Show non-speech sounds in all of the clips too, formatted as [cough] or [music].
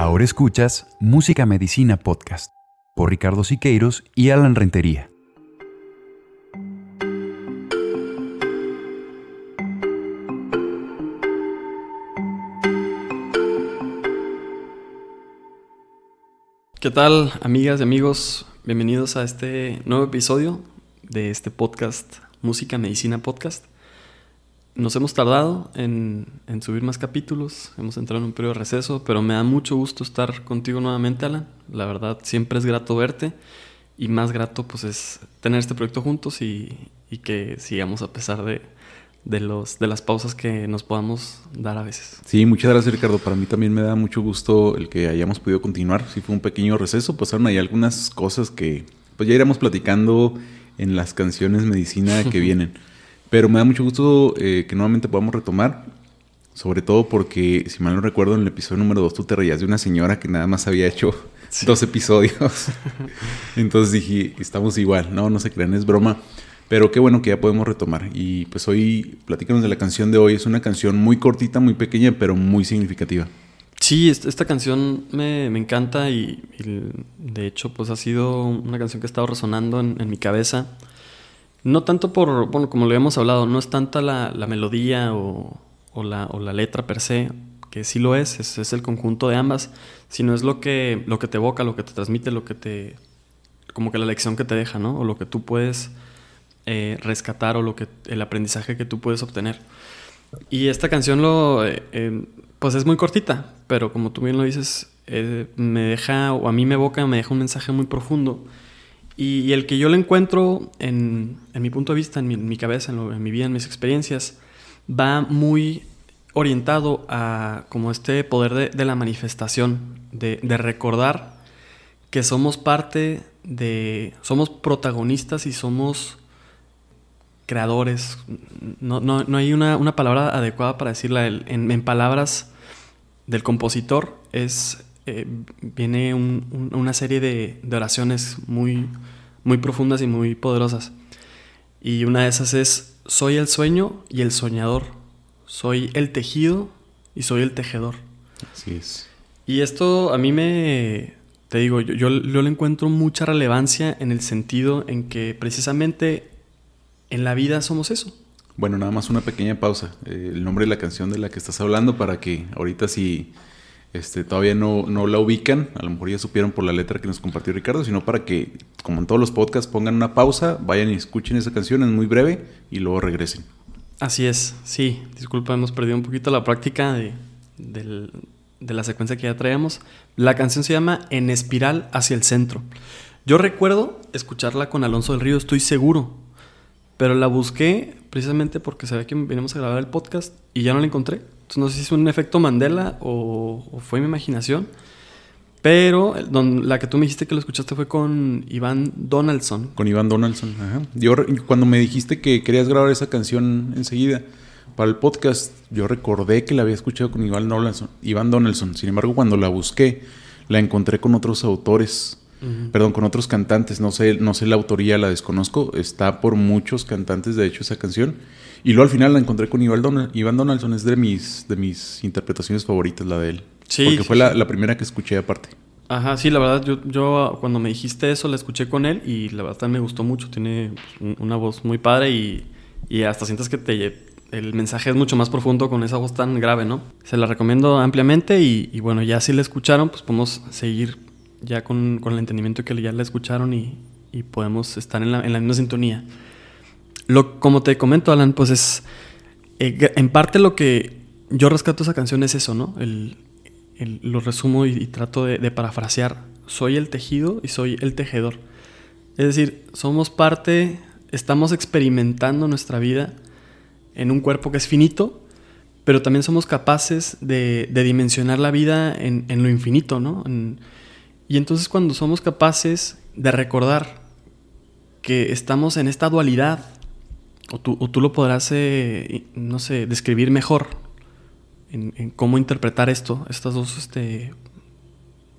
Ahora escuchas Música Medicina Podcast por Ricardo Siqueiros y Alan Rentería. ¿Qué tal, amigas y amigos? Bienvenidos a este nuevo episodio de este podcast, Música Medicina Podcast. Nos hemos tardado en, subir más capítulos, hemos entrado en un periodo de receso, pero me da mucho gusto estar contigo nuevamente, Alan. La verdad, siempre es grato verte y más grato pues es tener este proyecto juntos y, y que sigamos a pesar de, de, los, de las pausas que nos podamos dar a veces. Sí, muchas gracias Ricardo. Para mí también me da mucho gusto el que hayamos podido continuar. Sí fue un pequeño receso, pasaron ahí algunas cosas que pues ya iremos platicando en las canciones medicina que [laughs] vienen. Pero me da mucho gusto eh, que nuevamente podamos retomar, sobre todo porque, si mal no recuerdo, en el episodio número 2 tú te reías de una señora que nada más había hecho [laughs] dos episodios. [laughs] Entonces dije, estamos igual, no, no se crean, es broma. Pero qué bueno que ya podemos retomar. Y pues hoy, platícanos de la canción de hoy. Es una canción muy cortita, muy pequeña, pero muy significativa. Sí, esta, canción me, encanta y, de hecho pues ha sido una canción que ha estado resonando en, en mi cabeza no tanto por, bueno, como lo habíamos hablado, no es tanta la, melodía o, la, letra per se, que sí lo es, es, el conjunto de ambas, sino es lo que, lo que te evoca, lo que te transmite, lo que te. como que la lección que te deja, ¿no? O lo que tú puedes eh, rescatar o lo que, el aprendizaje que tú puedes obtener. Y esta canción lo. Eh, eh, pues es muy cortita, pero como tú bien lo dices, me deja, o a mí me evoca, me deja un mensaje muy profundo y, el que yo lo encuentro en, mi punto de vista, en mi, cabeza, en, mi vida, en mis experiencias, va muy orientado a como este poder de, la manifestación, de, recordar que somos parte de, somos protagonistas y somos creadores. No, hay una, palabra adecuada para decirla. En, palabras del compositor es eh, viene una serie de, oraciones muy, muy profundas y muy poderosas. Y una de esas es, soy el sueño y el soñador, soy el tejido y soy el tejedor. Así es. Y esto a mí me, te digo, yo, yo, le encuentro mucha relevancia en el sentido en que precisamente en la vida somos eso. Bueno, nada más una pequeña pausa. Eh, el nombre de la canción de la que estás hablando para que ahorita si este, todavía no, no la ubican, a lo mejor ya supieron por la letra que nos compartió Ricardo, sino para que, como en todos los podcasts, pongan una pausa, vayan y escuchen esa canción, es muy breve, y luego regresen. Así es, sí, disculpa, hemos perdido un poquito la práctica de, de la secuencia que ya traíamos. La canción se llama En espiral hacia el centro. Yo recuerdo escucharla con Alonso del Río, estoy seguro, pero la busqué precisamente porque sabía que venimos a grabar el podcast y ya no la encontré no sé si es un efecto Mandela o, fue mi imaginación. Pero la que tú me dijiste que lo escuchaste fue con Iván Donaldson. Con Iván Donaldson, ajá. Yo, cuando me dijiste que querías grabar esa canción enseguida para el podcast, yo recordé que la había escuchado con Iván Donaldson. Iván Donaldson. Sin embargo, cuando la busqué, la encontré con otros autores. Perdón, con otros cantantes. No sé, no sé la autoría, la desconozco. Está por muchos cantantes, de hecho, esa canción. Y luego al final la encontré con Iván, Donaldson, es de mis, de mis interpretaciones favoritas, la de él. Sí. Porque fue la, primera que escuché aparte. Ajá, sí, la verdad, yo, yo cuando me dijiste eso la escuché con él y la verdad me gustó mucho. Tiene pues, una voz muy padre y, y hasta sientes que te, el mensaje es mucho más profundo con esa voz tan grave, ¿no? Se la recomiendo ampliamente y, bueno, ya si la escucharon, pues podemos seguir ya con, con el entendimiento que ya la escucharon y, y podemos estar en la, en la misma sintonía. Lo, como te comento, Alan, pues es. Eh, en parte lo que yo rescato esa canción es eso, ¿no? El, lo resumo y, trato de, parafrasear. Soy el tejido y soy el tejedor. Es decir, somos parte, estamos experimentando nuestra vida en un cuerpo que es finito, pero también somos capaces de, dimensionar la vida en, lo infinito, ¿no? Y entonces cuando somos capaces de recordar que estamos en esta dualidad o tú, lo podrás, eh, no sé, describir mejor en, cómo interpretar esto, estos dos, este,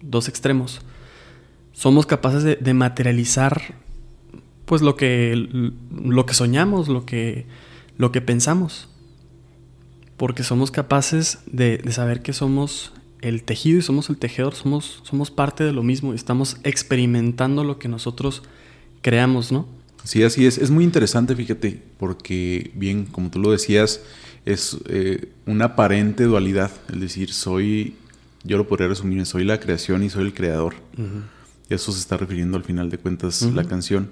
dos extremos. Somos capaces de, materializar pues lo que, lo que soñamos, lo que, lo que pensamos. Porque somos capaces de, saber que somos el tejido y somos el tejedor, somos, somos parte de lo mismo y estamos experimentando lo que nosotros creamos, ¿no? Sí, así es. Es muy interesante, fíjate, porque bien, como tú lo decías, es eh, una aparente dualidad. Es decir, soy, yo lo podría resumir, soy la creación y soy el creador. Y eso se está refiriendo al final de cuentas la canción.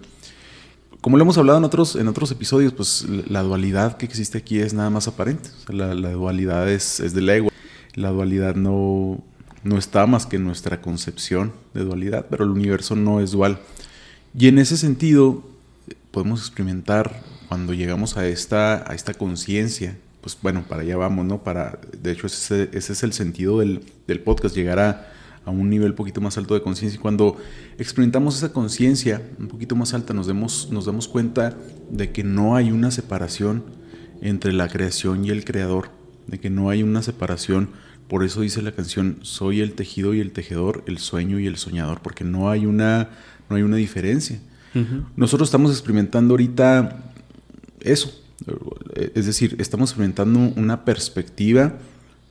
Como lo hemos hablado en otros, en otros episodios, pues la dualidad que existe aquí es nada más aparente. la, dualidad es, es del ego. La dualidad no, no está más que en nuestra concepción de dualidad, pero el universo no es dual. Y en ese sentido, podemos experimentar cuando llegamos a esta, a esta conciencia, pues bueno, para allá vamos, ¿no? Para, de hecho, ese, es el sentido del, del podcast, llegar a, a, un nivel un poquito más alto de conciencia. Y cuando experimentamos esa conciencia un poquito más alta, nos, demos, nos damos cuenta de que no hay una separación entre la creación y el creador, de que no hay una separación. Por eso dice la canción, soy el tejido y el tejedor, el sueño y el soñador, porque no hay una, no hay una diferencia. Nosotros estamos experimentando ahorita eso. Es decir, estamos experimentando una perspectiva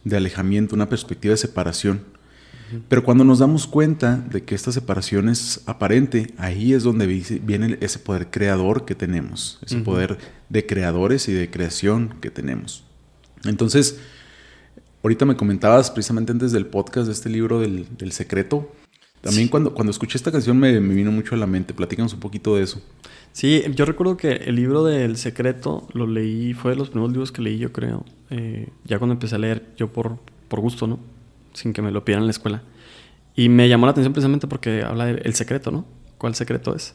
de alejamiento, una perspectiva de separación. Pero cuando nos damos cuenta de que esta separación es aparente, ahí es donde viene ese poder creador que tenemos, ese poder de creadores y de creación que tenemos. Entonces, ahorita me comentabas precisamente antes del podcast de este libro del, del secreto, también cuando, cuando escuché esta canción me, vino mucho a la mente. Platícanos un poquito de eso. Sí, yo recuerdo que el libro del secreto lo leí, fue de los primeros libros que leí, yo creo. Eh, ya cuando empecé a leer, yo por, por gusto, ¿no? Sin que me lo pidieran en la escuela. Y me llamó la atención precisamente porque habla del secreto, ¿no? ¿Cuál secreto es?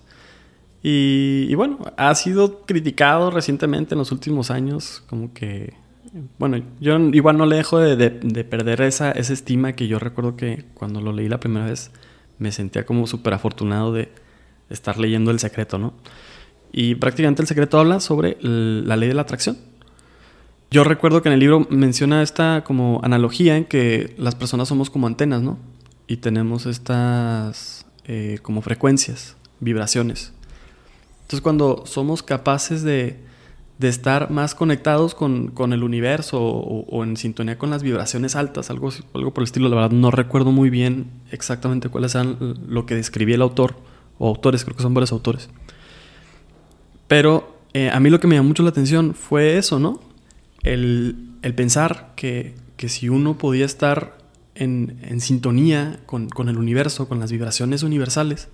Y, bueno, ha sido criticado recientemente en los últimos años, como que bueno, yo igual no le dejo de, de, perder esa, esa, estima que yo recuerdo que cuando lo leí la primera vez me sentía como súper afortunado de estar leyendo El Secreto, ¿no? Y prácticamente El Secreto habla sobre la ley de la atracción. Yo recuerdo que en el libro menciona esta como analogía en que las personas somos como antenas, ¿no? Y tenemos estas eh, como frecuencias, vibraciones. Entonces cuando somos capaces de de estar más conectados con, el universo o, en sintonía con las vibraciones altas, algo, algo por el estilo. La verdad no recuerdo muy bien exactamente cuáles eran lo que describía el autor, o autores, creo que son varios autores. Pero eh, a mí lo que me llamó mucho la atención fue eso, ¿no? El, pensar que, si uno podía estar en, sintonía con, con el universo, con las vibraciones universales,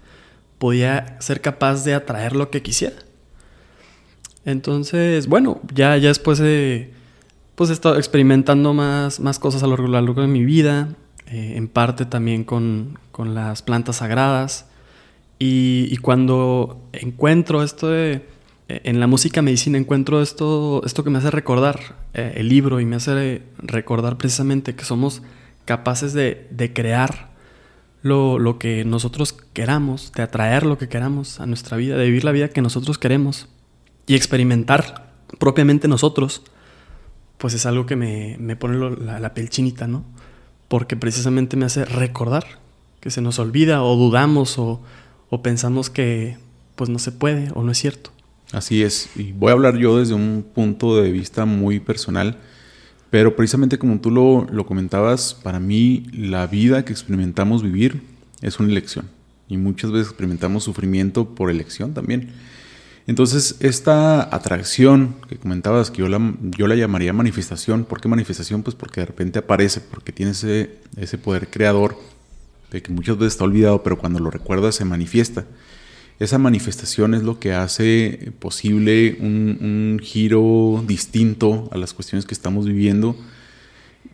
podía ser capaz de atraer lo que quisiera. Entonces, bueno, ya, ya después de, pues he estado experimentando más, más cosas a lo largo, de mi vida, eh, en parte también con, las plantas sagradas. Y, cuando encuentro esto de, eh, en la música medicina encuentro esto, esto que me hace recordar eh, el libro y me hace recordar precisamente que somos capaces de, crear lo, lo, que nosotros queramos, de atraer lo que queramos a nuestra vida, de vivir la vida que nosotros queremos y experimentar propiamente nosotros, pues es algo que me, pone la, piel chinita, ¿no? Porque precisamente me hace recordar que se nos olvida o dudamos o, pensamos que pues no se puede o no es cierto. Así es, y voy a hablar yo desde un punto de vista muy personal, pero precisamente como tú lo, lo comentabas, para mí la vida que experimentamos vivir es una elección y muchas veces experimentamos sufrimiento por elección también. Entonces, esta atracción que comentabas, que yo la, yo la llamaría manifestación, ¿por qué manifestación? Pues porque de repente aparece, porque tiene ese, ese poder creador de que muchas veces está olvidado, pero cuando lo recuerda se manifiesta. Esa manifestación es lo que hace posible un, un giro distinto a las cuestiones que estamos viviendo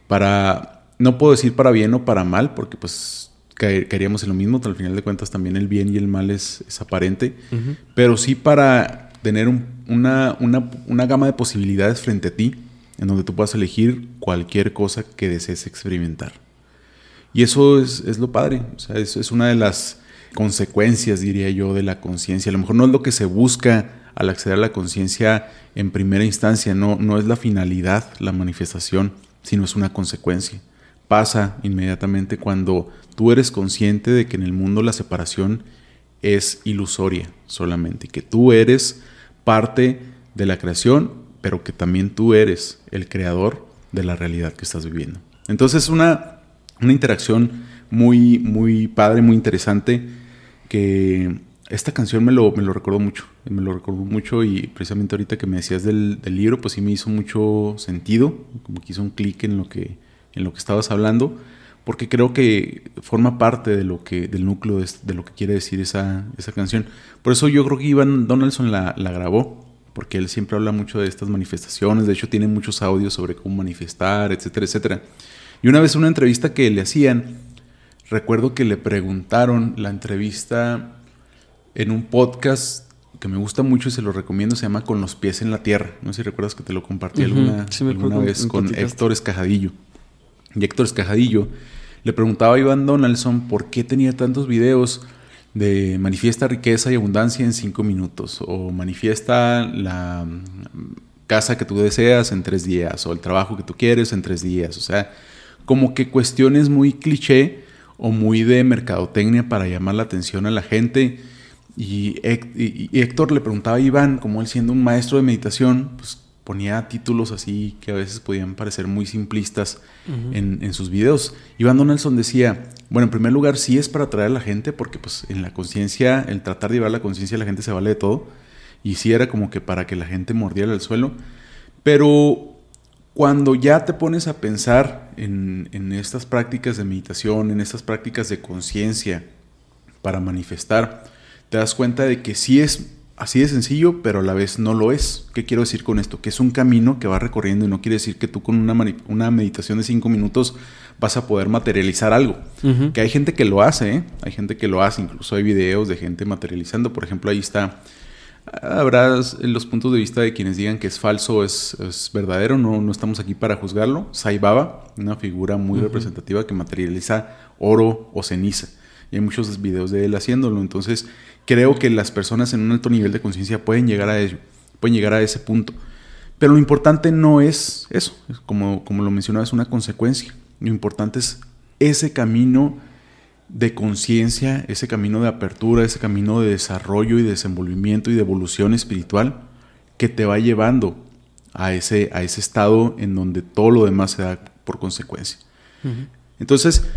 para, no puedo decir para bien o para mal, porque pues caeríamos en lo mismo, al final de cuentas también el bien y el mal es, aparente, pero sí para tener una, una, gama de posibilidades frente a ti, en donde tú puedas elegir cualquier cosa que desees experimentar. Y eso es, lo padre, o sea, es, es una de las consecuencias, diría yo, de la conciencia. A lo mejor no es lo que se busca al acceder a la conciencia en primera instancia, no, no es la finalidad, la manifestación, sino es una consecuencia pasa inmediatamente cuando tú eres consciente de que en el mundo la separación es ilusoria solamente, que tú eres parte de la creación, pero que también tú eres el creador de la realidad que estás viviendo. Entonces una, una interacción muy, muy padre, muy interesante, que esta canción me lo, me lo recordó mucho, me lo recordó mucho y precisamente ahorita que me decías del, del libro, pues sí me hizo mucho sentido, como que hizo un clic en lo que, en lo que estabas hablando, porque creo que forma parte de lo que, del núcleo de, de lo que quiere decir esa, esa, canción. Por eso yo creo que Ivan Donaldson la, la grabó, porque él siempre habla mucho de estas manifestaciones, de hecho tiene muchos audios sobre cómo manifestar, etcétera, etcétera. Y una vez en una entrevista que le hacían, recuerdo que le preguntaron la entrevista en un podcast que me gusta mucho y se lo recomiendo, se llama Con los pies en la tierra. No sé si recuerdas que te lo compartí uh -huh. alguna, sí, alguna vez con Héctor Escajadillo. Y Héctor Escajadillo le preguntaba a Iván Donaldson por qué tenía tantos videos de manifiesta riqueza y abundancia en cinco minutos, o manifiesta la casa que tú deseas en tres días, o el trabajo que tú quieres en tres días. O sea, como que cuestiones muy cliché o muy de mercadotecnia para llamar la atención a la gente. Y, Héctor le preguntaba a Iván, como él siendo un maestro de meditación, pues ponía títulos así que a veces podían parecer muy simplistas uh -huh. en, en, sus videos. Iván Donaldson decía, bueno, en primer lugar sí es para atraer a la gente, porque pues en la conciencia, el tratar de llevar la conciencia a la gente se vale de todo. Y sí era como que para que la gente mordiera el suelo. Pero cuando ya te pones a pensar en, en estas prácticas de meditación, en estas prácticas de conciencia para manifestar, te das cuenta de que sí es así de sencillo, pero a la vez no lo es. ¿Qué quiero decir con esto? Que es un camino que va recorriendo y no quiere decir que tú con una, una meditación de cinco minutos vas a poder materializar algo. Uh -huh. Que hay gente que lo hace, ¿eh? hay gente que lo hace, incluso hay videos de gente materializando. Por ejemplo, ahí está. Habrá los puntos de vista de quienes digan que es falso o es, es, verdadero, no, no estamos aquí para juzgarlo. Sai Baba, una figura muy uh -huh. representativa que materializa oro o ceniza. Y hay muchos videos de él haciéndolo. Entonces, creo que las personas en un alto nivel de conciencia pueden llegar a ello, pueden llegar a ese punto. Pero lo importante no es eso, como, como lo mencionaba, es una consecuencia. Lo importante es ese camino de conciencia, ese camino de apertura, ese camino de desarrollo y desenvolvimiento y de evolución espiritual que te va llevando a ese, a ese estado en donde todo lo demás se da por consecuencia. Uh -huh. Entonces,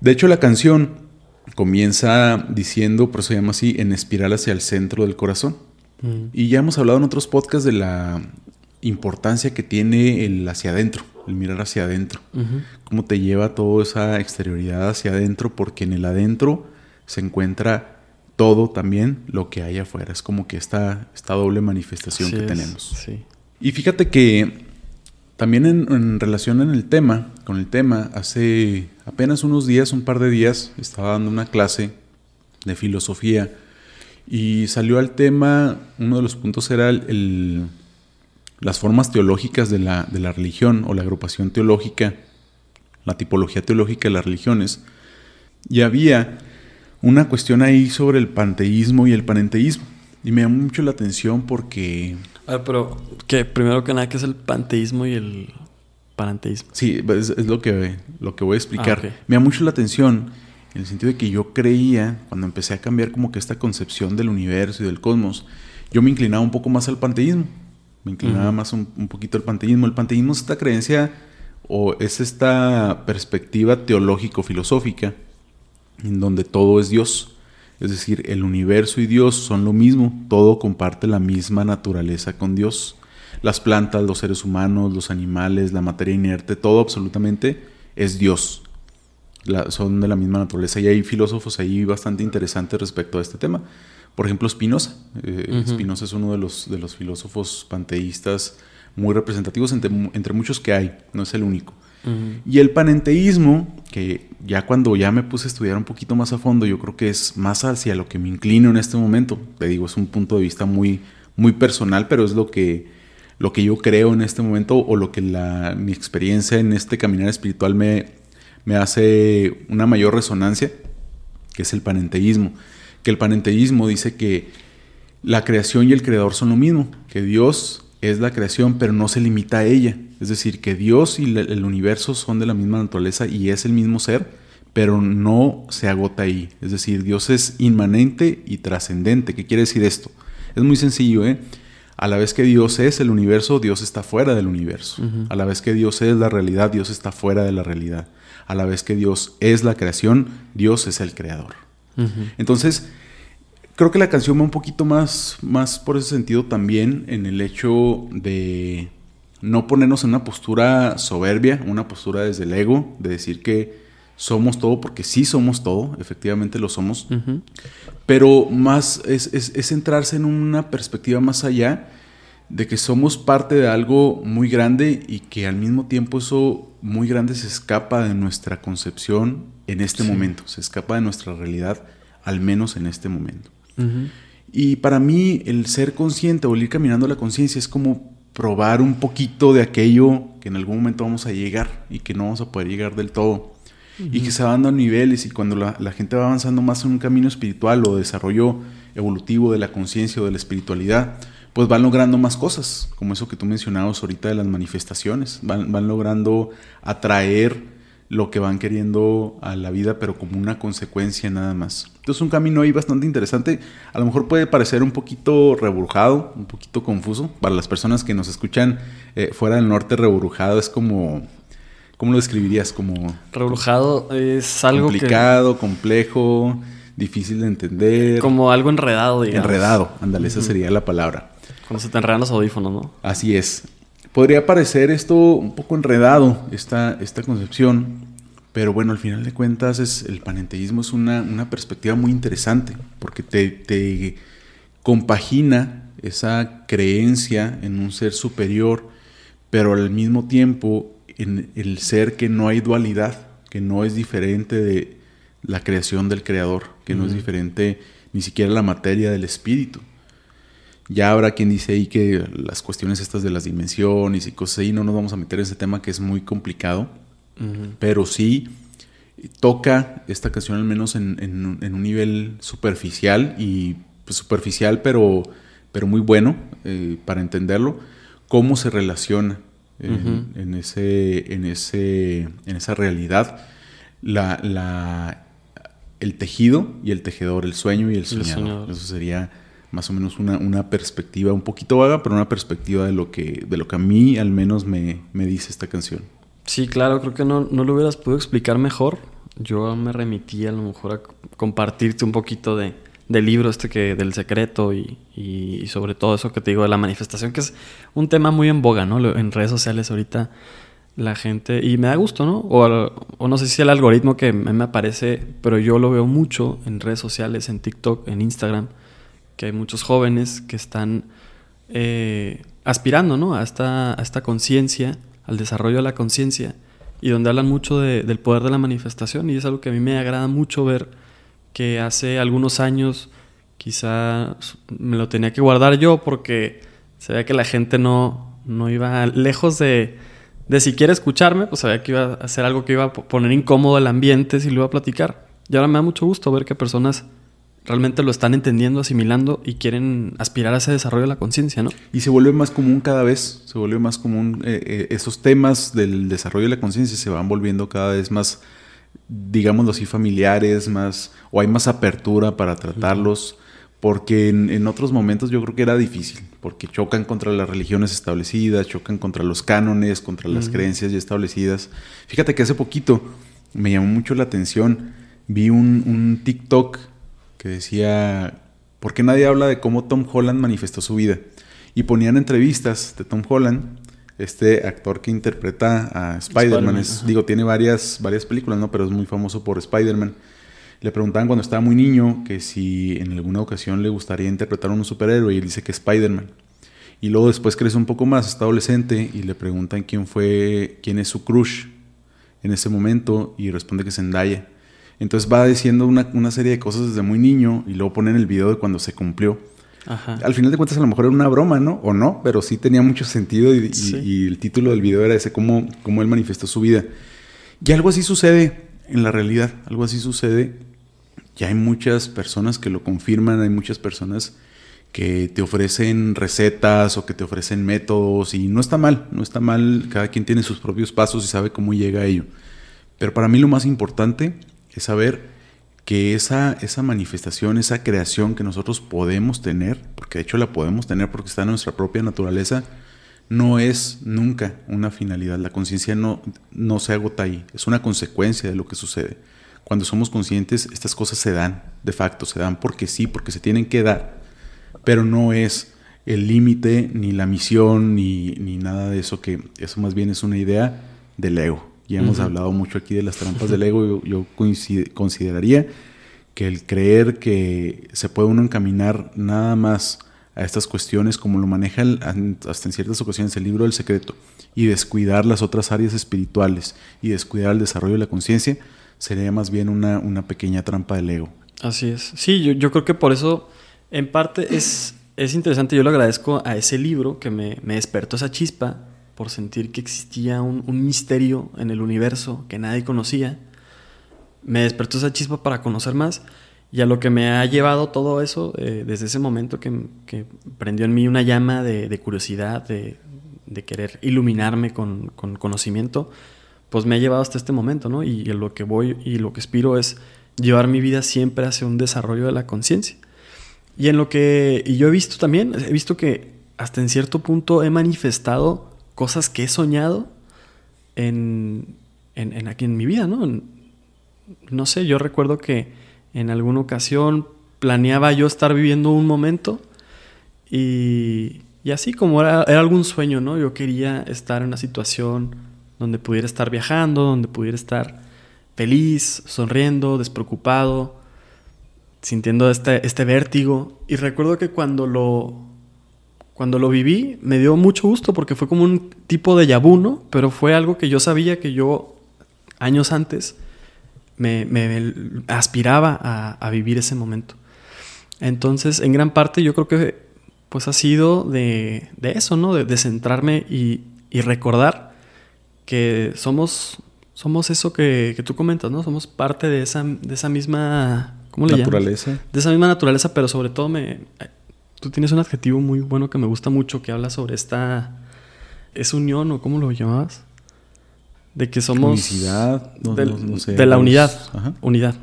de hecho la canción comienza diciendo, por eso se llama así, en espiral hacia el centro del corazón. Mm. Y ya hemos hablado en otros podcasts de la importancia que tiene el hacia adentro, el mirar hacia adentro. Uh -huh. Cómo te lleva toda esa exterioridad hacia adentro, porque en el adentro se encuentra todo también lo que hay afuera. Es como que esta, esta doble manifestación que es, tenemos. Sí. Y fíjate que también en, relación en el tema, con el tema, hace apenas unos días, un par de días, estaba dando una clase de filosofía y salió al tema, uno de los puntos era el, el, las formas teológicas de la, de la religión o la agrupación teológica, la tipología teológica de las religiones. Y había una cuestión ahí sobre el panteísmo y el panenteísmo. Y me llamó mucho la atención porque a ver, pero que primero que nada, ¿qué es el panteísmo y el panenteísmo? Sí, es, es, lo, que, lo que voy a explicar. Ah, okay. Me da mucho la atención en el sentido de que yo creía, cuando empecé a cambiar como que esta concepción del universo y del cosmos, yo me inclinaba un poco más al panteísmo. Me inclinaba uh -huh. más un, un, poquito al panteísmo. El panteísmo es esta creencia o es esta perspectiva teológico-filosófica en donde todo es Dios. Es decir, el universo y Dios son lo mismo, todo comparte la misma naturaleza con Dios. Las plantas, los seres humanos, los animales, la materia inerte, todo absolutamente es Dios. La, son de la misma naturaleza y hay filósofos ahí bastante interesantes respecto a este tema. Por ejemplo, Spinoza. Eh, uh -huh. Spinoza es uno de los, de los filósofos panteístas muy representativos entre, entre muchos que hay, no es el único. Uh -huh. Y el panenteísmo, que ya cuando ya me puse a estudiar un poquito más a fondo, yo creo que es más hacia lo que me inclino en este momento. Te digo, es un punto de vista muy, muy personal, pero es lo que, lo que yo creo en este momento o lo que la, mi experiencia en este caminar espiritual me, me hace una mayor resonancia, que es el panenteísmo. Que el panenteísmo dice que la creación y el creador son lo mismo, que Dios es la creación, pero no se limita a ella. Es decir, que Dios y el universo son de la misma naturaleza y es el mismo ser, pero no se agota ahí. Es decir, Dios es inmanente y trascendente. ¿Qué quiere decir esto? Es muy sencillo, ¿eh? A la vez que Dios es el universo, Dios está fuera del universo. A la vez que Dios es la realidad, Dios está fuera de la realidad. A la vez que Dios es la creación, Dios es el creador. Entonces, creo que la canción va un poquito más, más por ese sentido también en el hecho de no ponernos en una postura soberbia, una postura desde el ego, de decir que somos todo, porque sí somos todo, efectivamente lo somos, pero más es, centrarse en una perspectiva más allá de que somos parte de algo muy grande y que al mismo tiempo eso muy grande se escapa de nuestra concepción en este momento, se escapa de nuestra realidad, al menos en este momento. Y para mí el ser consciente o el ir caminando la conciencia es como probar un poquito de aquello que en algún momento vamos a llegar y que no vamos a poder llegar del todo. Y que se van dando niveles y cuando la, gente va avanzando más en un camino espiritual o desarrollo evolutivo de la conciencia o de la espiritualidad, pues van logrando más cosas, como eso que tú mencionabas ahorita de las manifestaciones, van, van logrando atraer lo que van queriendo a la vida, pero como una consecuencia nada más. Entonces un camino ahí bastante interesante. A lo mejor puede parecer un poquito reburjado, un poquito confuso. Para las personas que nos escuchan eh, fuera del norte, reburjado es como... ¿Cómo lo describirías? Como... Reburjado es algo complicado, complejo, difícil de entender. Como algo enredado, digamos. Enredado, ándale, esa sería la palabra. Cuando se te enredan los audífonos, ¿no? Así es. Podría parecer esto un poco enredado, esta, esta concepción, pero bueno, al final de cuentas es, el panenteísmo es una, perspectiva muy interesante, porque te, compagina esa creencia en un ser superior, pero al mismo tiempo en el ser que no hay dualidad, que no es diferente de la creación del creador, que no es diferente ni siquiera la materia del espíritu. Ya habrá quien dice ahí que las cuestiones estas de las dimensiones y cosas ahí, no nos vamos a meter en ese tema que es muy complicado, pero sí toca esta canción al menos en, un nivel superficial y pues, superficial pero, pero muy bueno eh, para entenderlo, cómo se relaciona en, ese, en, ese, en esa realidad la, la, el tejido y el tejedor, el sueño y el soñador. Eso sería más o menos una, perspectiva un poquito vaga, pero una perspectiva de lo que, de lo que a mí al menos me, dice esta canción. Sí, claro, creo que no, lo hubieras podido explicar mejor. Yo me remití a lo mejor a compartirte un poquito de, del libro este que del secreto y, y, sobre todo eso que te digo de la manifestación, que es un tema muy en boga, ¿no? En redes sociales ahorita la gente, y me da gusto, ¿no? O, o no sé si el algoritmo que me aparece, pero yo lo veo mucho en redes sociales, en TikTok, en Instagram, que hay muchos jóvenes que están eh, aspirando ¿no? a esta, a esta conciencia, al desarrollo de la conciencia, y donde hablan mucho del poder de la manifestación, y es algo que a mí me agrada mucho ver que hace algunos años quizá me lo tenía que guardar yo porque se veía que la gente no, no iba lejos de, de siquiera escucharme, pues sabía que iba a hacer algo que iba a poner incómodo el ambiente si lo iba a platicar. Y ahora me da mucho gusto ver que personas realmente lo están entendiendo, asimilando y quieren aspirar a ese desarrollo de la conciencia, ¿no? Y se vuelve más común cada vez, se vuelve más común, eh, eh, esos temas del desarrollo de la conciencia se van volviendo cada vez más, digámoslo así, familiares, más, o hay más apertura para tratarlos, porque en, otros momentos yo creo que era difícil, porque chocan contra las religiones establecidas, chocan contra los cánones, contra las creencias ya establecidas. Fíjate que hace poquito me llamó mucho la atención, vi un, un TikTok que decía, ¿por qué nadie habla de cómo Tom Holland manifestó su vida? Y ponían entrevistas de Tom Holland, este actor que interpreta a Spider-Man. digo, tiene varias, varias películas, ¿no? Pero es muy famoso por Spider-Man. Le preguntaban cuando estaba muy niño que si en alguna ocasión le gustaría interpretar a un superhéroe y él dice que Spider-Man. Y luego después crece un poco más, está adolescente y le preguntan quién fue, quién es su crush en ese momento y responde que es Zendaya. Entonces va diciendo una, serie de cosas desde muy niño y luego ponen el video de cuando se cumplió. Al final de cuentas a lo mejor era una broma, ¿no? O no, pero sí tenía mucho sentido y, el título del video era ese, cómo, cómo él manifestó su vida. Y algo así sucede en la realidad, algo así sucede. Ya hay muchas personas que lo confirman, hay muchas personas que te ofrecen recetas o que te ofrecen métodos y no está mal, no está mal, cada quien tiene sus propios pasos y sabe cómo llega a ello. Pero para mí lo más importante es saber que esa, esa manifestación, esa creación que nosotros podemos tener, porque de hecho la podemos tener porque está en nuestra propia naturaleza, no es nunca una finalidad. La conciencia no, no se agota ahí, es una consecuencia de lo que sucede. Cuando somos conscientes, estas cosas se dan, de facto, se dan porque sí, porque se tienen que dar, pero no es el límite, ni la misión, ni, ni, nada de eso, que eso más bien es una idea del ego. Ya hemos hablado mucho aquí de las trampas del ego. Yo, consideraría que el creer que se puede uno encaminar nada más a estas cuestiones como lo maneja hasta en ciertas ocasiones el libro del secreto y descuidar las otras áreas espirituales y descuidar el desarrollo de la conciencia sería más bien una, una, pequeña trampa del ego. Así es. Sí, yo, yo creo que por eso en parte es, es interesante, yo le agradezco a ese libro que me, me despertó esa chispa por sentir que existía un, misterio en el universo que nadie conocía. Me despertó esa chispa para conocer más y a lo que me ha llevado todo eso eh, desde ese momento que, prendió en mí una llama de, curiosidad, de, querer iluminarme con, con, conocimiento, pues me ha llevado hasta este momento, ¿no? Y, lo que voy y lo que aspiro es llevar mi vida siempre hacia un desarrollo de la conciencia. Y en lo que y yo he visto también, he visto que hasta en cierto punto he manifestado cosas que he soñado en, en, aquí en mi vida, ¿no? no sé, yo recuerdo que en alguna ocasión planeaba yo estar viviendo un momento y, y así como era, era, algún sueño, ¿no? Yo quería estar en una situación donde pudiera estar viajando, donde pudiera estar feliz, sonriendo, despreocupado, sintiendo este, este vértigo. Y recuerdo que cuando lo, cuando lo viví me dio mucho gusto porque fue como un tipo de yabuno, pero fue algo que yo sabía que yo años antes me, aspiraba a, vivir ese momento. Entonces, en gran parte yo creo que pues ha sido de, eso, ¿no? De, centrarme y, recordar que somos, somos eso que, tú comentas, ¿no? Somos parte de esa, de esa misma... ¿Cómo le naturaleza. De esa misma naturaleza, pero sobre todo me, Tú tienes un adjetivo muy bueno que me gusta mucho que habla sobre esta... ¿Es unión o cómo lo llamabas? De que somos... Unicidad, de la unidad. Unidad.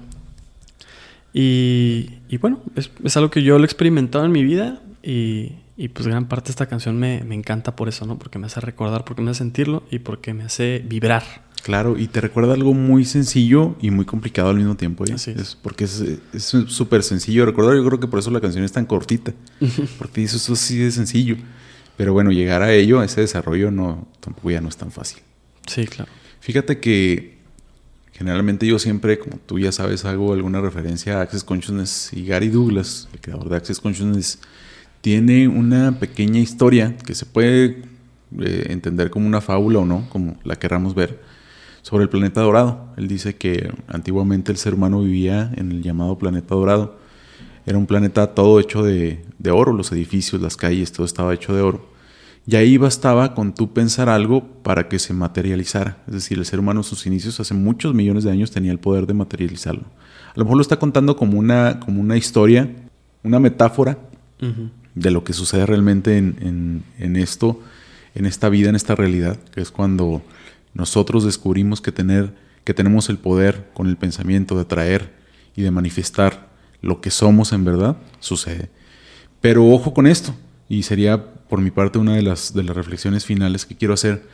Y, y bueno, es, es, algo que yo lo he experimentado en mi vida y, y pues gran parte de esta canción me, me, encanta por eso, ¿no? Porque me hace recordar, porque me hace sentirlo y porque me hace vibrar. Claro, y te recuerda algo muy sencillo y muy complicado al mismo tiempo. ¿eh? es. Porque es súper sencillo de recordar. Yo creo que por eso la canción es tan cortita. [laughs] porque eso, eso sí es sencillo. Pero bueno, llegar a ello, a ese desarrollo, no, tampoco ya no es tan fácil. Sí, claro. Fíjate que generalmente yo siempre, como tú ya sabes, hago alguna referencia a Access Consciousness y Gary Douglas, el creador de Access Consciousness, tiene una pequeña historia que se puede eh, entender como una fábula o no, como la querramos ver sobre el planeta dorado. Él dice que antiguamente el ser humano vivía en el llamado planeta dorado. Era un planeta todo hecho de, oro, los edificios, las calles, todo estaba hecho de oro. Y ahí bastaba con tú pensar algo para que se materializara. Es decir, el ser humano en sus inicios, hace muchos millones de años, tenía el poder de materializarlo. A lo mejor lo está contando como una, como una historia, una metáfora de lo que sucede realmente en, en, esto, en esta vida, en esta realidad, que es cuando nosotros descubrimos que, tener, que tenemos el poder con el pensamiento de traer y de manifestar lo que somos en verdad, sucede. Pero ojo con esto, y sería por mi parte una de las, de las reflexiones finales que quiero hacer.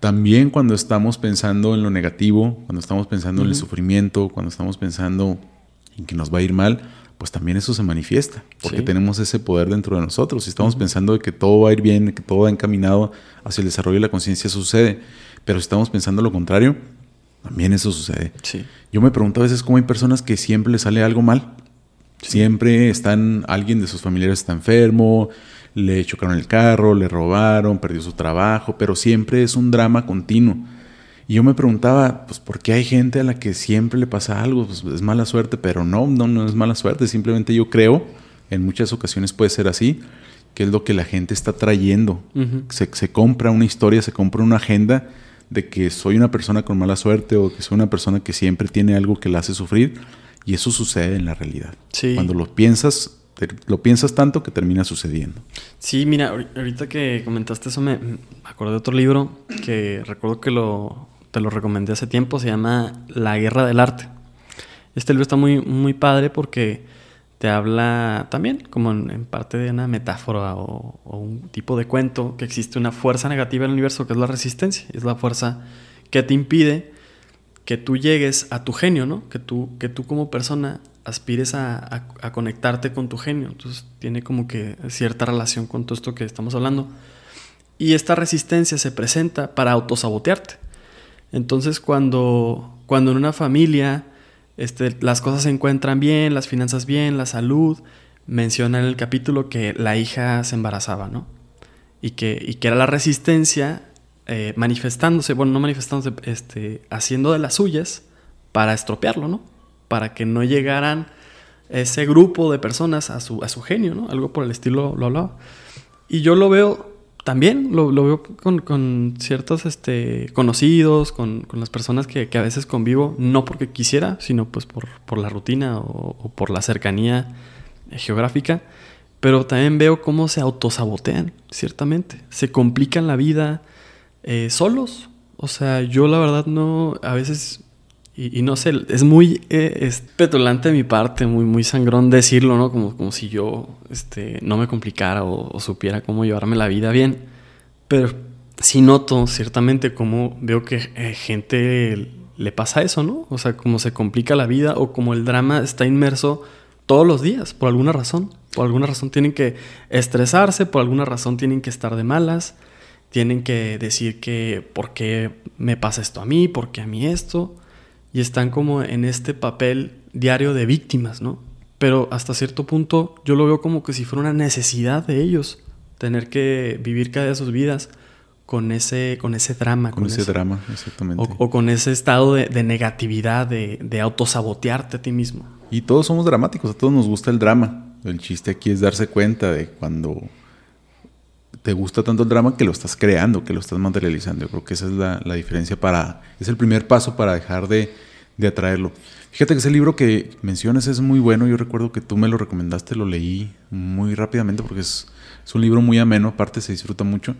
También cuando estamos pensando en lo negativo, cuando estamos pensando en el sufrimiento, cuando estamos pensando en que nos va a ir mal, pues también eso se manifiesta, porque tenemos ese poder dentro de nosotros. Si estamos pensando de que todo va a ir bien, que todo va encaminado hacia el desarrollo de la conciencia, sucede. Pero si estamos pensando lo contrario, también eso sucede. Sí. Yo me pregunto a veces cómo hay personas que siempre les sale algo mal. Siempre están, alguien de sus familiares está enfermo, le chocaron el carro, le robaron, perdió su trabajo, pero siempre es un drama continuo. Y yo me preguntaba, pues, ¿por qué hay gente a la que siempre le pasa algo? Pues es mala suerte, pero no, no, no es mala suerte. Simplemente yo creo, en muchas ocasiones puede ser así, que es lo que la gente está trayendo. se, se compra una historia, se compra una agenda de que soy una persona con mala suerte o que soy una persona que siempre tiene algo que la hace sufrir y eso sucede en la realidad. Cuando lo piensas, lo piensas tanto que termina sucediendo. Sí, mira, ahorita que comentaste eso me, acordé de otro libro que recuerdo que lo, te lo recomendé hace tiempo, se llama La Guerra del Arte. Este libro está muy, muy padre porque te habla también como en, parte de una metáfora o, un tipo de cuento que existe una fuerza negativa en el universo que es la resistencia. Es la fuerza que te impide que tú llegues a tu genio, ¿no? Que tú, que tú como persona aspires a, a, conectarte con tu genio. Entonces tiene como que cierta relación con todo esto que estamos hablando. Y esta resistencia se presenta para autosabotearte. Entonces cuando, cuando en una familia este, las cosas se encuentran bien, las finanzas bien, la salud, menciona en el capítulo que la hija se embarazaba, ¿no? Y que, y que era la resistencia eh, manifestándose, bueno, no manifestándose, este, haciendo de las suyas para estropearlo, ¿no? Para que no llegaran ese grupo de personas a su, a su genio, ¿no? Algo por el estilo lo hablaba. Y yo lo veo también, lo, veo con, ciertos este, conocidos, con, las personas que, a veces convivo, no porque quisiera, sino pues por, por la rutina o, por la cercanía geográfica. Pero también veo cómo se autosabotean, ciertamente. Se complican la vida, eh, solos. O sea, yo la verdad no, a veces, y, no sé, es muy eh, petulante de mi parte, muy, muy sangrón decirlo, ¿no? Como, como si yo este, no me complicara o, supiera cómo llevarme la vida bien. Pero sí noto ciertamente cómo veo que eh, gente le pasa eso, ¿no? O sea, como se complica la vida o como el drama está inmerso todos los días, por alguna razón. Por alguna razón tienen que estresarse, por alguna razón tienen que estar de malas tienen que decir que por qué me pasa esto a mí, por qué a mí esto, y están como en este papel diario de víctimas, ¿no? Pero hasta cierto punto yo lo veo como que si fuera una necesidad de ellos tener que vivir cada día sus vidas con ese, con ese drama. Con, ese, drama, exactamente. O, con ese estado de, de negatividad, de, de, autosabotearte a ti mismo. Y todos somos dramáticos, a todos nos gusta el drama. El chiste aquí es darse cuenta de cuando te gusta tanto el drama que lo estás creando, que lo estás materializando. Yo creo que esa es la, la diferencia para, es el primer paso para dejar de, de, atraerlo. Fíjate que ese libro que mencionas es muy bueno. Yo recuerdo que tú me lo recomendaste, lo leí muy rápidamente porque es, es un libro muy ameno, aparte se disfruta mucho.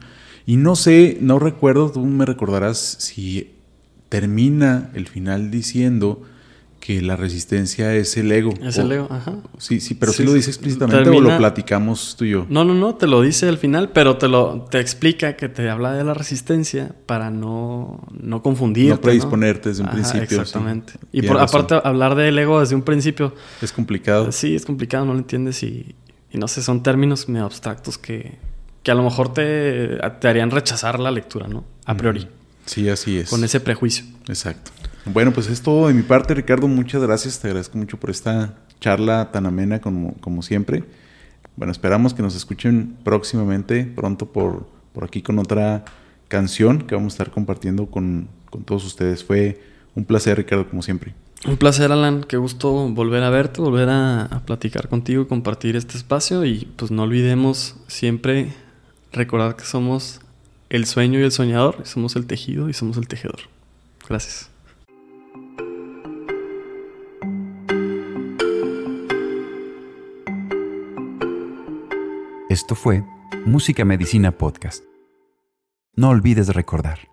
Y no sé, no recuerdo, tú me recordarás si termina el final diciendo que la resistencia es el ego. Es el ego, ajá. Sí, sí, pero sí, lo dice explícitamente o lo platicamos tú y yo. No, no, no, te lo dice al final, pero te lo te explica que te habla de la resistencia para no, no confundirte. No predisponerte desde un principio. Exactamente. Y por, aparte hablar del ego desde un principio. Es complicado. Sí, es complicado, no lo entiendes y, y no sé, son términos medio abstractos que, que a lo mejor te, te harían rechazar la lectura, ¿no? A priori. Sí, así es. Con ese prejuicio. Exacto. Bueno, pues es todo de mi parte, Ricardo. Muchas gracias. Te agradezco mucho por esta charla tan amena como, como siempre. Bueno, esperamos que nos escuchen próximamente, pronto por, por aquí con otra canción que vamos a estar compartiendo con, con todos ustedes. Fue un placer, Ricardo, como siempre. Un placer, Alan. Qué gusto volver a verte, volver a, a platicar contigo, compartir este espacio y pues no olvidemos siempre recordar que somos el sueño y el soñador, somos el tejido y somos el tejedor. Gracias. Esto fue Música Medicina Podcast. No olvides recordar.